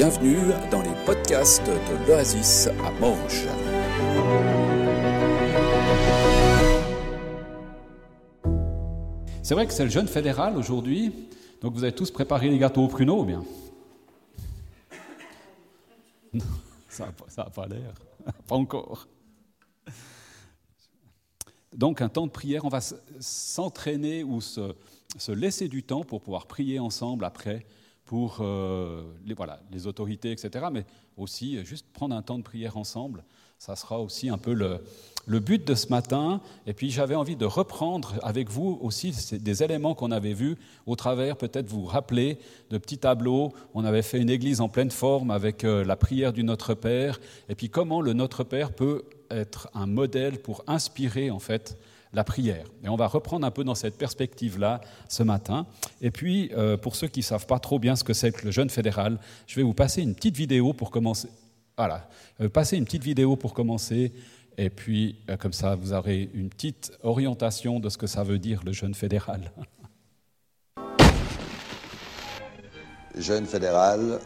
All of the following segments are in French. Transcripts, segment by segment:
bienvenue dans les podcasts de l'Oasis à Morges. C'est vrai que c'est le jeune fédéral aujourd'hui, donc vous avez tous préparé les gâteaux au pruneau, bien? Ça n'a pas l'air, pas encore. Donc un temps de prière, on va s'entraîner ou se, laisser du temps pour pouvoir prier ensemble après pour euh, les, voilà, les autorités, etc. Mais aussi euh, juste prendre un temps de prière ensemble. Ça sera aussi un peu le, le but de ce matin. Et puis j'avais envie de reprendre avec vous aussi des éléments qu'on avait vus au travers, peut-être vous rappeler, de petits tableaux. On avait fait une église en pleine forme avec euh, la prière du Notre Père. Et puis comment le Notre Père peut être un modèle pour inspirer en fait la prière. Et on va reprendre un peu dans cette perspective-là ce matin. Et puis, euh, pour ceux qui ne savent pas trop bien ce que c'est que le jeûne fédéral, je vais vous passer une petite vidéo pour commencer. Voilà, euh, passer une petite vidéo pour commencer. Et puis, euh, comme ça, vous aurez une petite orientation de ce que ça veut dire le jeûne fédéral. Jeûne fédéral,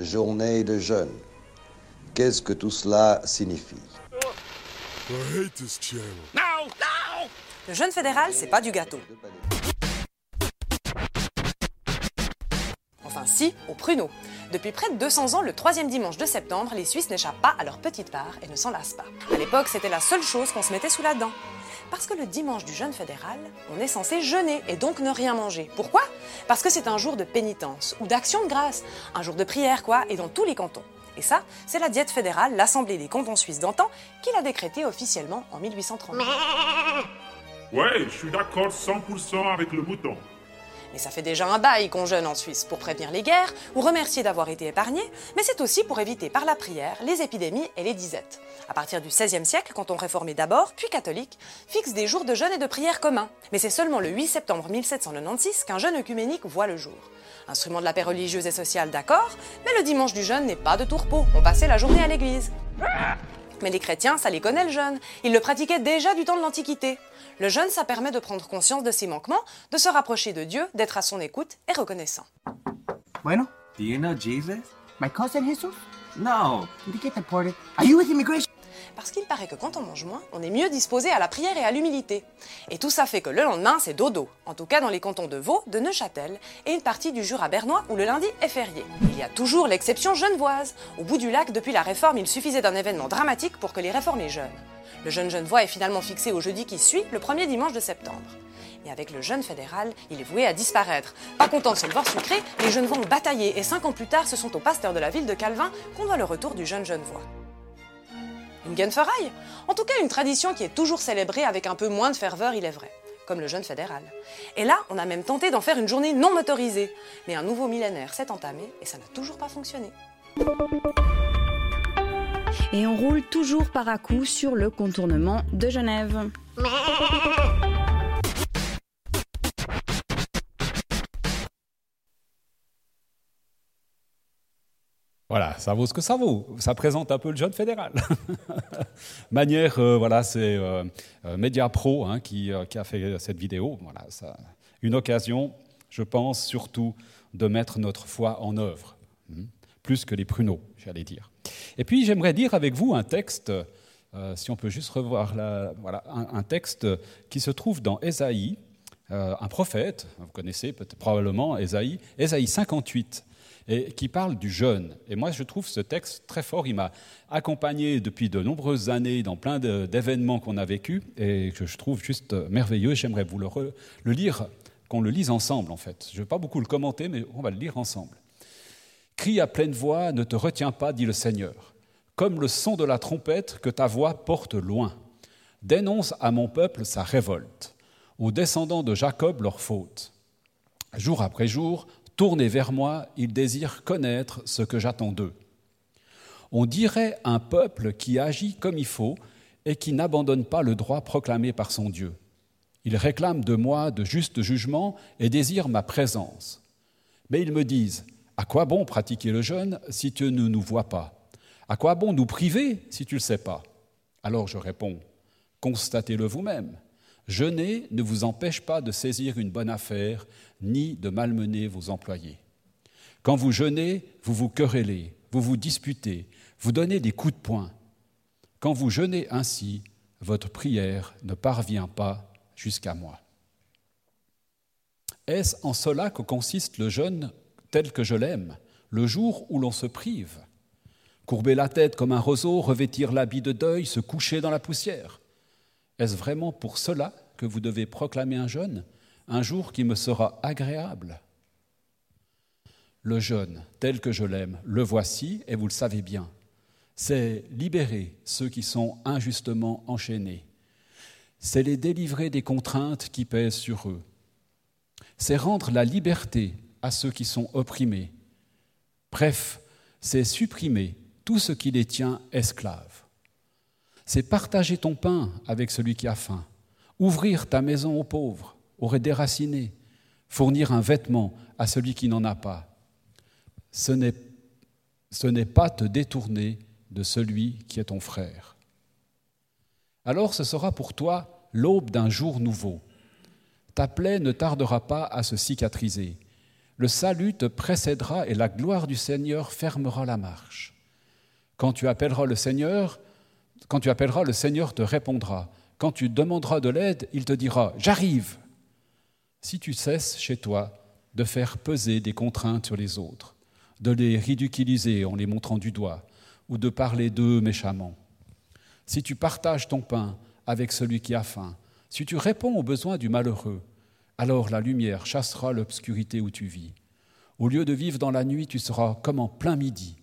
journée de jeûne. Qu'est-ce que tout cela signifie? Le jeûne fédéral, c'est pas du gâteau. Enfin si, au pruneau. Depuis près de 200 ans, le troisième dimanche de septembre, les Suisses n'échappent pas à leur petite part et ne s'en lassent pas. À l'époque, c'était la seule chose qu'on se mettait sous la dent. Parce que le dimanche du jeûne fédéral, on est censé jeûner et donc ne rien manger. Pourquoi? Parce que c'est un jour de pénitence ou d'action de grâce, un jour de prière quoi, et dans tous les cantons. Et ça, c'est la diète fédérale, l'Assemblée des cantons suisses d'antan, qui l'a décrétée officiellement en 1830. Ouais, je suis d'accord 100% avec le mouton. Mais ça fait déjà un bail qu'on jeûne en Suisse pour prévenir les guerres ou remercier d'avoir été épargnés, mais c'est aussi pour éviter par la prière les épidémies et les disettes. À partir du XVIe siècle, cantons réformés d'abord, puis catholiques, fixent des jours de jeûne et de prière communs. Mais c'est seulement le 8 septembre 1796 qu'un jeûne œcuménique voit le jour. Instrument de la paix religieuse et sociale, d'accord, mais le dimanche du jeûne n'est pas de tourpeau, on passait la journée à l'église. Mais les chrétiens, ça les connaît le jeûne. Ils le pratiquaient déjà du temps de l'Antiquité. Le jeûne, ça permet de prendre conscience de ses manquements, de se rapprocher de Dieu, d'être à son écoute et reconnaissant. Bueno, Do you know Jesus? my cousin Jesus? No. Did he get deported? Are you with immigration? Parce qu'il paraît que quand on mange moins, on est mieux disposé à la prière et à l'humilité. Et tout ça fait que le lendemain, c'est dodo. En tout cas dans les cantons de Vaud, de Neuchâtel et une partie du Jura bernois où le lundi est férié. Il y a toujours l'exception genevoise. Au bout du lac, depuis la réforme, il suffisait d'un événement dramatique pour que les réformés jeûnent. Le jeûne genevois est finalement fixé au jeudi qui suit, le premier dimanche de septembre. Mais avec le jeûne fédéral, il est voué à disparaître. Pas content de se le voir sucré, les Genevois ont bataillé et cinq ans plus tard, ce sont au pasteur de la ville de Calvin qu'on doit le retour du jeune Genevois. Une guenferaille En tout cas, une tradition qui est toujours célébrée avec un peu moins de ferveur, il est vrai, comme le jeûne fédéral. Et là, on a même tenté d'en faire une journée non motorisée. Mais un nouveau millénaire s'est entamé et ça n'a toujours pas fonctionné. Et on roule toujours par à coup sur le contournement de Genève. Voilà, ça vaut ce que ça vaut. Ça présente un peu le jeune fédéral. Manière, euh, voilà, c'est euh, euh, Media Pro hein, qui, euh, qui a fait cette vidéo. Voilà, une occasion, je pense surtout, de mettre notre foi en œuvre, hein, plus que les pruneaux, j'allais dire. Et puis, j'aimerais dire avec vous un texte, euh, si on peut juste revoir la, voilà, un, texte qui se trouve dans Ésaïe, euh, un prophète, vous connaissez probablement Ésaïe, Ésaïe 58 et qui parle du jeûne. Et moi, je trouve ce texte très fort. Il m'a accompagné depuis de nombreuses années dans plein d'événements qu'on a vécus et que je trouve juste merveilleux. J'aimerais vous le, le lire, qu'on le lise ensemble, en fait. Je ne vais pas beaucoup le commenter, mais on va le lire ensemble. Crie à pleine voix, ne te retiens pas, dit le Seigneur, comme le son de la trompette que ta voix porte loin. Dénonce à mon peuple sa révolte, aux descendants de Jacob leur faute. Jour après jour, tournés vers moi, ils désirent connaître ce que j'attends d'eux. On dirait un peuple qui agit comme il faut et qui n'abandonne pas le droit proclamé par son Dieu. Ils réclament de moi de justes jugements et désirent ma présence. Mais ils me disent, à quoi bon pratiquer le jeûne si tu ne nous vois pas? À quoi bon nous priver si tu ne le sais pas? Alors je réponds, constatez-le vous-même. Jeûner ne vous empêche pas de saisir une bonne affaire, ni de malmener vos employés. Quand vous jeûnez, vous vous querellez, vous vous disputez, vous donnez des coups de poing. Quand vous jeûnez ainsi, votre prière ne parvient pas jusqu'à moi. Est-ce en cela que consiste le jeûne tel que je l'aime, le jour où l'on se prive Courber la tête comme un roseau, revêtir l'habit de deuil, se coucher dans la poussière Est-ce vraiment pour cela que vous devez proclamer un jeûne, un jour qui me sera agréable? Le jeûne tel que je l'aime, le voici, et vous le savez bien. C'est libérer ceux qui sont injustement enchaînés. C'est les délivrer des contraintes qui pèsent sur eux c'est rendre la liberté à ceux qui sont opprimés. Bref, c'est supprimer tout ce qui les tient esclaves. C'est partager ton pain avec celui qui a faim, ouvrir ta maison aux pauvres, aux déracinés, fournir un vêtement à celui qui n'en a pas. Ce n'est, ce n'est pas te détourner de celui qui est ton frère. Alors ce sera pour toi l'aube d'un jour nouveau ta plaie ne tardera pas à se cicatriser. Le salut te précédera et la gloire du Seigneur fermera la marche. Quand tu appelleras le Seigneur, quand tu appelleras, le Seigneur te répondra. Quand tu demanderas de l'aide, il te dira J'arrive. Si tu cesses chez toi de faire peser des contraintes sur les autres, de les ridiculiser en les montrant du doigt, ou de parler d'eux méchamment, si tu partages ton pain avec celui qui a faim, si tu réponds aux besoins du malheureux, alors la lumière chassera l'obscurité où tu vis. Au lieu de vivre dans la nuit, tu seras comme en plein midi.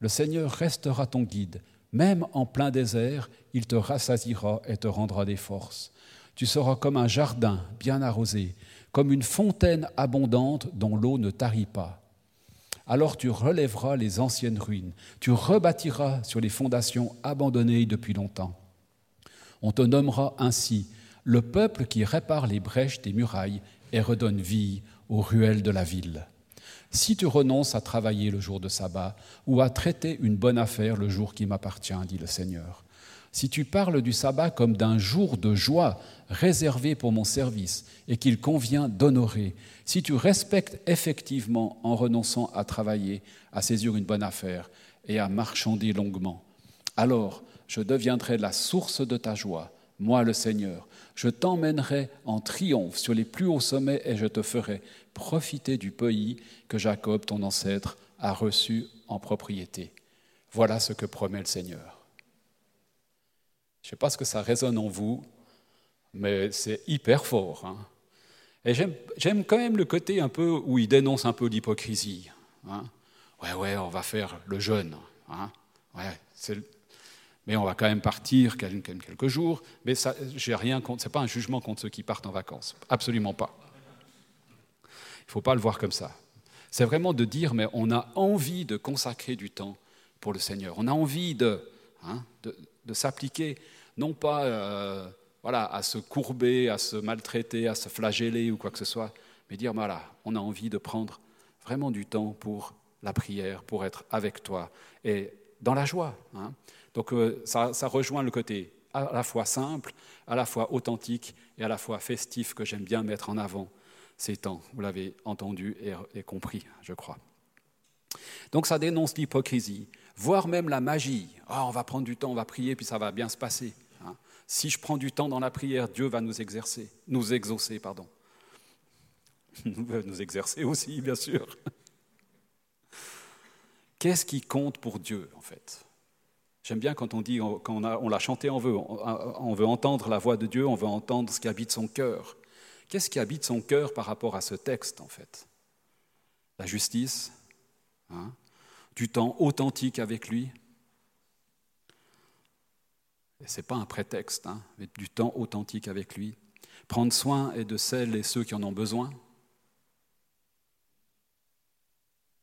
Le Seigneur restera ton guide. Même en plein désert, il te rassasira et te rendra des forces. Tu seras comme un jardin bien arrosé, comme une fontaine abondante dont l'eau ne tarit pas. Alors tu relèveras les anciennes ruines, tu rebâtiras sur les fondations abandonnées depuis longtemps. On te nommera ainsi le peuple qui répare les brèches des murailles et redonne vie aux ruelles de la ville. Si tu renonces à travailler le jour de sabbat ou à traiter une bonne affaire le jour qui m'appartient, dit le Seigneur, si tu parles du sabbat comme d'un jour de joie réservé pour mon service et qu'il convient d'honorer, si tu respectes effectivement en renonçant à travailler, à saisir une bonne affaire et à marchander longuement, alors je deviendrai la source de ta joie, moi le Seigneur, je t'emmènerai en triomphe sur les plus hauts sommets et je te ferai profiter du pays que Jacob, ton ancêtre, a reçu en propriété. Voilà ce que promet le Seigneur. Je ne sais pas ce que ça résonne en vous, mais c'est hyper fort. Hein. Et j'aime quand même le côté un peu où il dénonce un peu l'hypocrisie. Hein. Ouais, ouais, on va faire le jeûne. Hein. Ouais, mais on va quand même partir quelques jours. Mais ça, j'ai rien contre. C'est pas un jugement contre ceux qui partent en vacances, absolument pas. Il ne faut pas le voir comme ça. C'est vraiment de dire, mais on a envie de consacrer du temps pour le Seigneur. On a envie de, hein, de, s'appliquer, non pas euh, voilà, à se courber, à se maltraiter, à se flageller ou quoi que ce soit, mais dire, voilà, on a envie de prendre vraiment du temps pour la prière, pour être avec toi et dans la joie. Hein. Donc euh, ça, rejoint le côté à la fois simple, à la fois authentique et à la fois festif que j'aime bien mettre en avant ces temps. Vous l'avez entendu et, compris, je crois. Donc ça dénonce l'hypocrisie, voire même la magie. Ah, on va prendre du temps, on va prier, puis ça va bien se passer. Hein. Si je prends du temps dans la prière, Dieu va nous exercer, nous exaucer, pardon. nous exercer aussi, bien sûr. Qu'est-ce qui compte pour Dieu, en fait? J'aime bien quand on dit, quand on, l'a chanté, on veut, on veut entendre la voix de Dieu, on veut entendre ce qui habite son cœur. Qu'est-ce qui habite son cœur par rapport à ce texte, en fait? La justice, hein, du temps authentique avec lui? Ce n'est pas un prétexte, hein, mais du temps authentique avec lui. Prendre soin et de celles et ceux qui en ont besoin.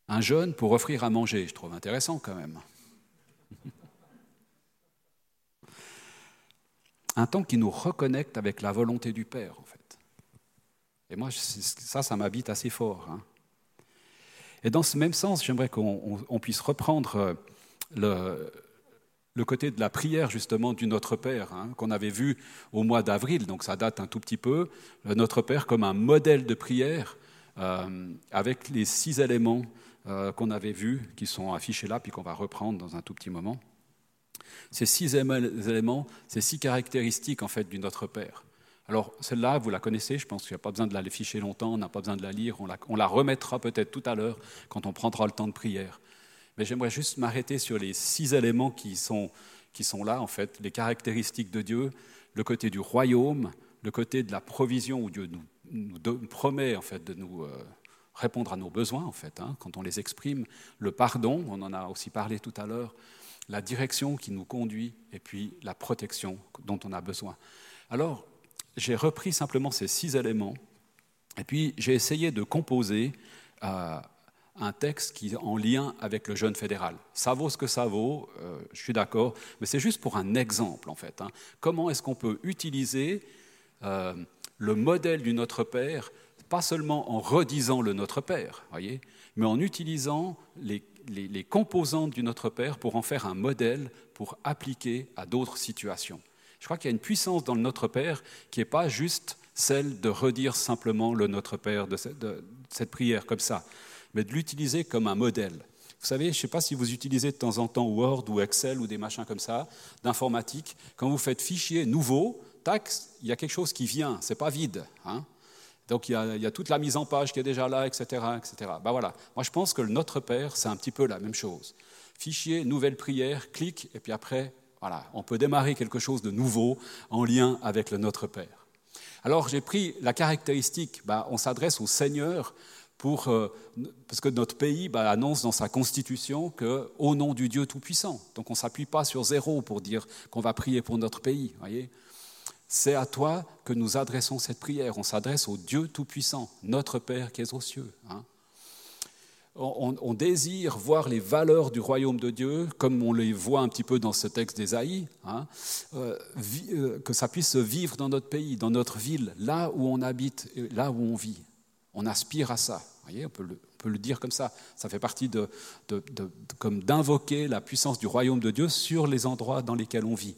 Un jeûne pour offrir à manger, je trouve intéressant quand même. un temps qui nous reconnecte avec la volonté du Père, en fait. Et moi, ça, ça m'habite assez fort. Hein. Et dans ce même sens, j'aimerais qu'on puisse reprendre euh, le, côté de la prière, justement, du Notre Père, hein, qu'on avait vu au mois d'avril, donc ça date un tout petit peu, Notre Père comme un modèle de prière, euh, avec les six éléments euh, qu'on avait vus, qui sont affichés là, puis qu'on va reprendre dans un tout petit moment. Ces six éléments, ces six caractéristiques en fait du Notre Père. Alors celle-là, vous la connaissez, je pense qu'il n'y a pas besoin de la ficher longtemps, on n'a pas besoin de la lire, on la, remettra peut-être tout à l'heure quand on prendra le temps de prière. Mais j'aimerais juste m'arrêter sur les six éléments qui sont, qui sont là, en fait, les caractéristiques de Dieu, le côté du royaume, le côté de la provision où Dieu nous, nous promet en fait de nous euh, répondre à nos besoins en fait hein, quand on les exprime, le pardon, on en a aussi parlé tout à l'heure, la direction qui nous conduit et puis la protection dont on a besoin. Alors j'ai repris simplement ces six éléments et puis j'ai essayé de composer euh, un texte qui est en lien avec le jeûne fédéral. Ça vaut ce que ça vaut, euh, je suis d'accord, mais c'est juste pour un exemple en fait. Hein. Comment est-ce qu'on peut utiliser euh, le modèle du Notre Père, pas seulement en redisant le Notre Père, voyez, mais en utilisant les, les, composantes du Notre Père pour en faire un modèle pour appliquer à d'autres situations. Je crois qu'il y a une puissance dans le Notre Père qui n'est pas juste celle de redire simplement le Notre Père de cette, prière comme ça, mais de l'utiliser comme un modèle. Vous savez, je ne sais pas si vous utilisez de temps en temps Word ou Excel ou des machins comme ça, d'informatique. Quand vous faites fichier nouveau, il y a quelque chose qui vient, c'est pas vide. Hein. Donc il y, a, toute la mise en page qui est déjà là, etc. etc. Ben voilà. Moi je pense que le Notre Père, c'est un petit peu la même chose. Fichier, nouvelle prière, clic, et puis après, voilà, on peut démarrer quelque chose de nouveau en lien avec le Notre Père. Alors j'ai pris la caractéristique, ben, on s'adresse au Seigneur pour, euh, parce que notre pays ben, annonce dans sa constitution que au nom du Dieu Tout-Puissant. Donc on ne s'appuie pas sur zéro pour dire qu'on va prier pour notre pays. Voyez c'est à toi que nous adressons cette prière. On s'adresse au Dieu Tout-Puissant, notre Père qui est aux cieux. Hein. On, désire voir les valeurs du royaume de Dieu, comme on les voit un petit peu dans ce texte d'Ésaïe, hein, euh, euh, que ça puisse se vivre dans notre pays, dans notre ville, là où on habite, là où on vit. On aspire à ça. Voyez, on, peut le, dire comme ça. Ça fait partie de, comme d'invoquer la puissance du royaume de Dieu sur les endroits dans lesquels on vit.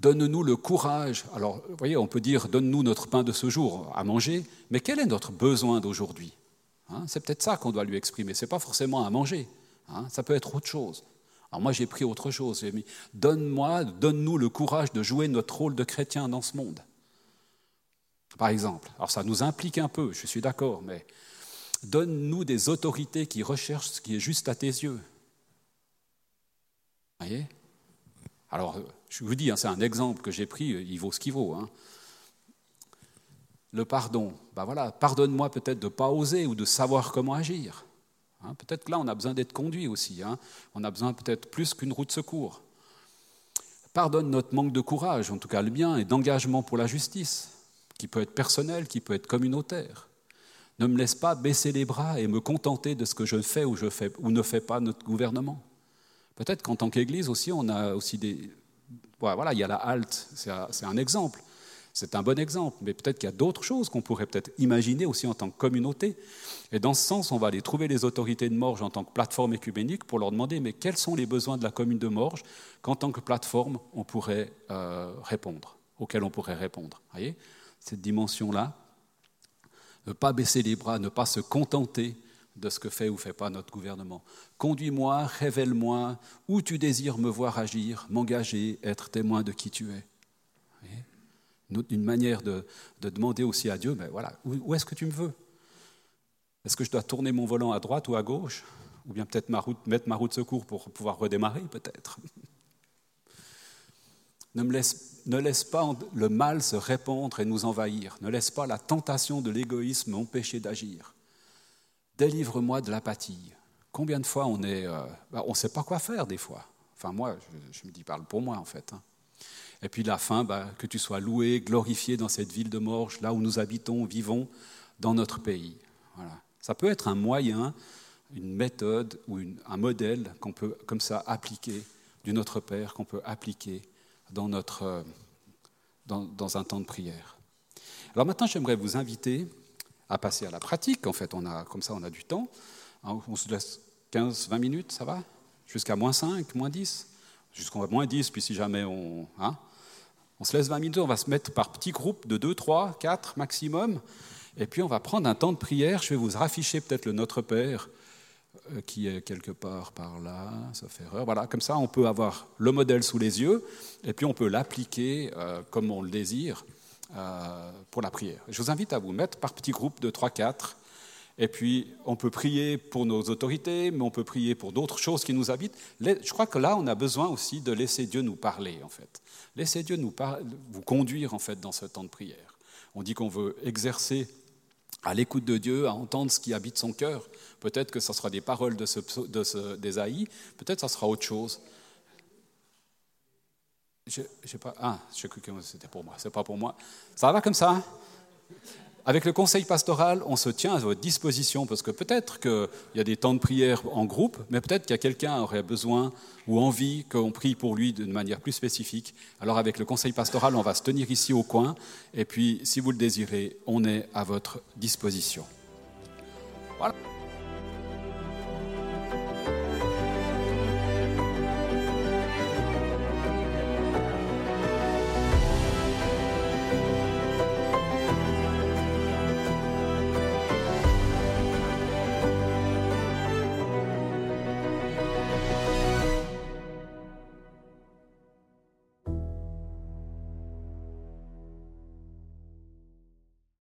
Donne-nous le courage. Alors, vous voyez, on peut dire donne-nous notre pain de ce jour à manger, mais quel est notre besoin d'aujourd'hui hein, C'est peut-être ça qu'on doit lui exprimer. Ce n'est pas forcément à manger. Hein, ça peut être autre chose. Alors moi, j'ai pris autre chose. J'ai mis donne-moi, donne-nous le courage de jouer notre rôle de chrétien dans ce monde. Par exemple. Alors ça nous implique un peu, je suis d'accord, mais donne-nous des autorités qui recherchent ce qui est juste à tes yeux. Voyez? Alors, je vous dis, hein, c'est un exemple que j'ai pris, il vaut ce qu'il vaut. Hein. Le pardon, ben voilà, pardonne-moi peut-être de ne pas oser ou de savoir comment agir. Hein. peut-être que là, on a besoin d'être conduit aussi. On a besoin peut-être plus qu'une roue de secours. Pardonne notre manque de courage, en tout cas le bien, et d'engagement pour la justice, qui peut être personnel, qui peut être communautaire. Ne me laisse pas baisser les bras et me contenter de ce que je fais ou, je fais, ou ne fais pas notre gouvernement. Peut-être qu'en tant qu'Église aussi, on a aussi des, voilà, il y a la halte, c'est un exemple. C'est un bon exemple, mais peut-être qu'il y a d'autres choses qu'on pourrait peut-être imaginer aussi en tant que communauté. Et dans ce sens, on va aller trouver les autorités de Morges en tant que plateforme écuménique pour leur demander mais quels sont les besoins de la commune de Morges qu'en tant que plateforme on pourrait euh, répondre, auxquels on pourrait répondre. Voyez? Cette dimension-là, ne pas baisser les bras, ne pas se contenter de ce que fait ou fait pas notre gouvernement. Conduis-moi, révèle-moi où tu désires me voir agir, m'engager, être témoin de qui tu es. Une manière de, demander aussi à Dieu, mais voilà, où, est-ce que tu me veux? Est-ce que je dois tourner mon volant à droite ou à gauche? Ou bien peut-être mettre ma roue de secours pour pouvoir redémarrer, peut-être? Ne, laisse, ne laisse pas le mal se répandre et nous envahir. Ne laisse pas la tentation de l'égoïsme m'empêcher d'agir. Délivre-moi de l'apathie. Combien de fois on est, euh, bah, on ne sait pas quoi faire des fois. Enfin moi, je, me dis parle pour moi en fait. Hein. Et puis la fin, bah, que tu sois loué, glorifié dans cette ville de Morges, là où nous habitons, vivons, dans notre pays. Voilà. Ça peut être un moyen, une méthode ou un modèle qu'on peut comme ça appliquer du Notre Père, qu'on peut appliquer dans, notre, euh, dans, dans un temps de prière. Alors maintenant, j'aimerais vous inviter à passer à la pratique. En fait, on a, comme ça, on a du temps. Hein, on se laisse 15, 20 minutes, ça va? Jusqu'à moins 5, moins 10 Jusqu'à moins 10, puis si jamais on... Hein? On se laisse 20 minutes, on va se mettre par petits groupes de 2, 3, 4 maximum, et puis on va prendre un temps de prière. Je vais vous rafficher peut-être le Notre Père euh, qui est quelque part par là, ça fait erreur. Voilà, comme ça, on peut avoir le modèle sous les yeux et puis on peut l'appliquer euh, comme on le désire pour la prière. Je vous invite à vous mettre par petits groupes de 3-4 et puis, on peut prier pour nos autorités, mais on peut prier pour d'autres choses qui nous habitent. Je crois que là, on a besoin aussi de laisser Dieu nous parler, en fait. Laissez Dieu nous vous conduire, en fait, dans ce temps de prière. On dit qu'on veut exercer à l'écoute de Dieu, à entendre ce qui habite son cœur. Peut-être que ce sera des paroles de, ce, peut-être que ce sera autre chose. Je, pas, ah, je que c'était pour moi, c'est pas pour moi. Ça va comme ça hein? Avec le conseil pastoral, on se tient à votre disposition parce que peut-être qu'il y a des temps de prière en groupe, mais peut-être qu'il y a quelqu'un qui aurait besoin ou envie qu'on prie pour lui d'une manière plus spécifique. Alors avec le conseil pastoral, on va se tenir ici au coin et puis si vous le désirez, on est à votre disposition. Voilà.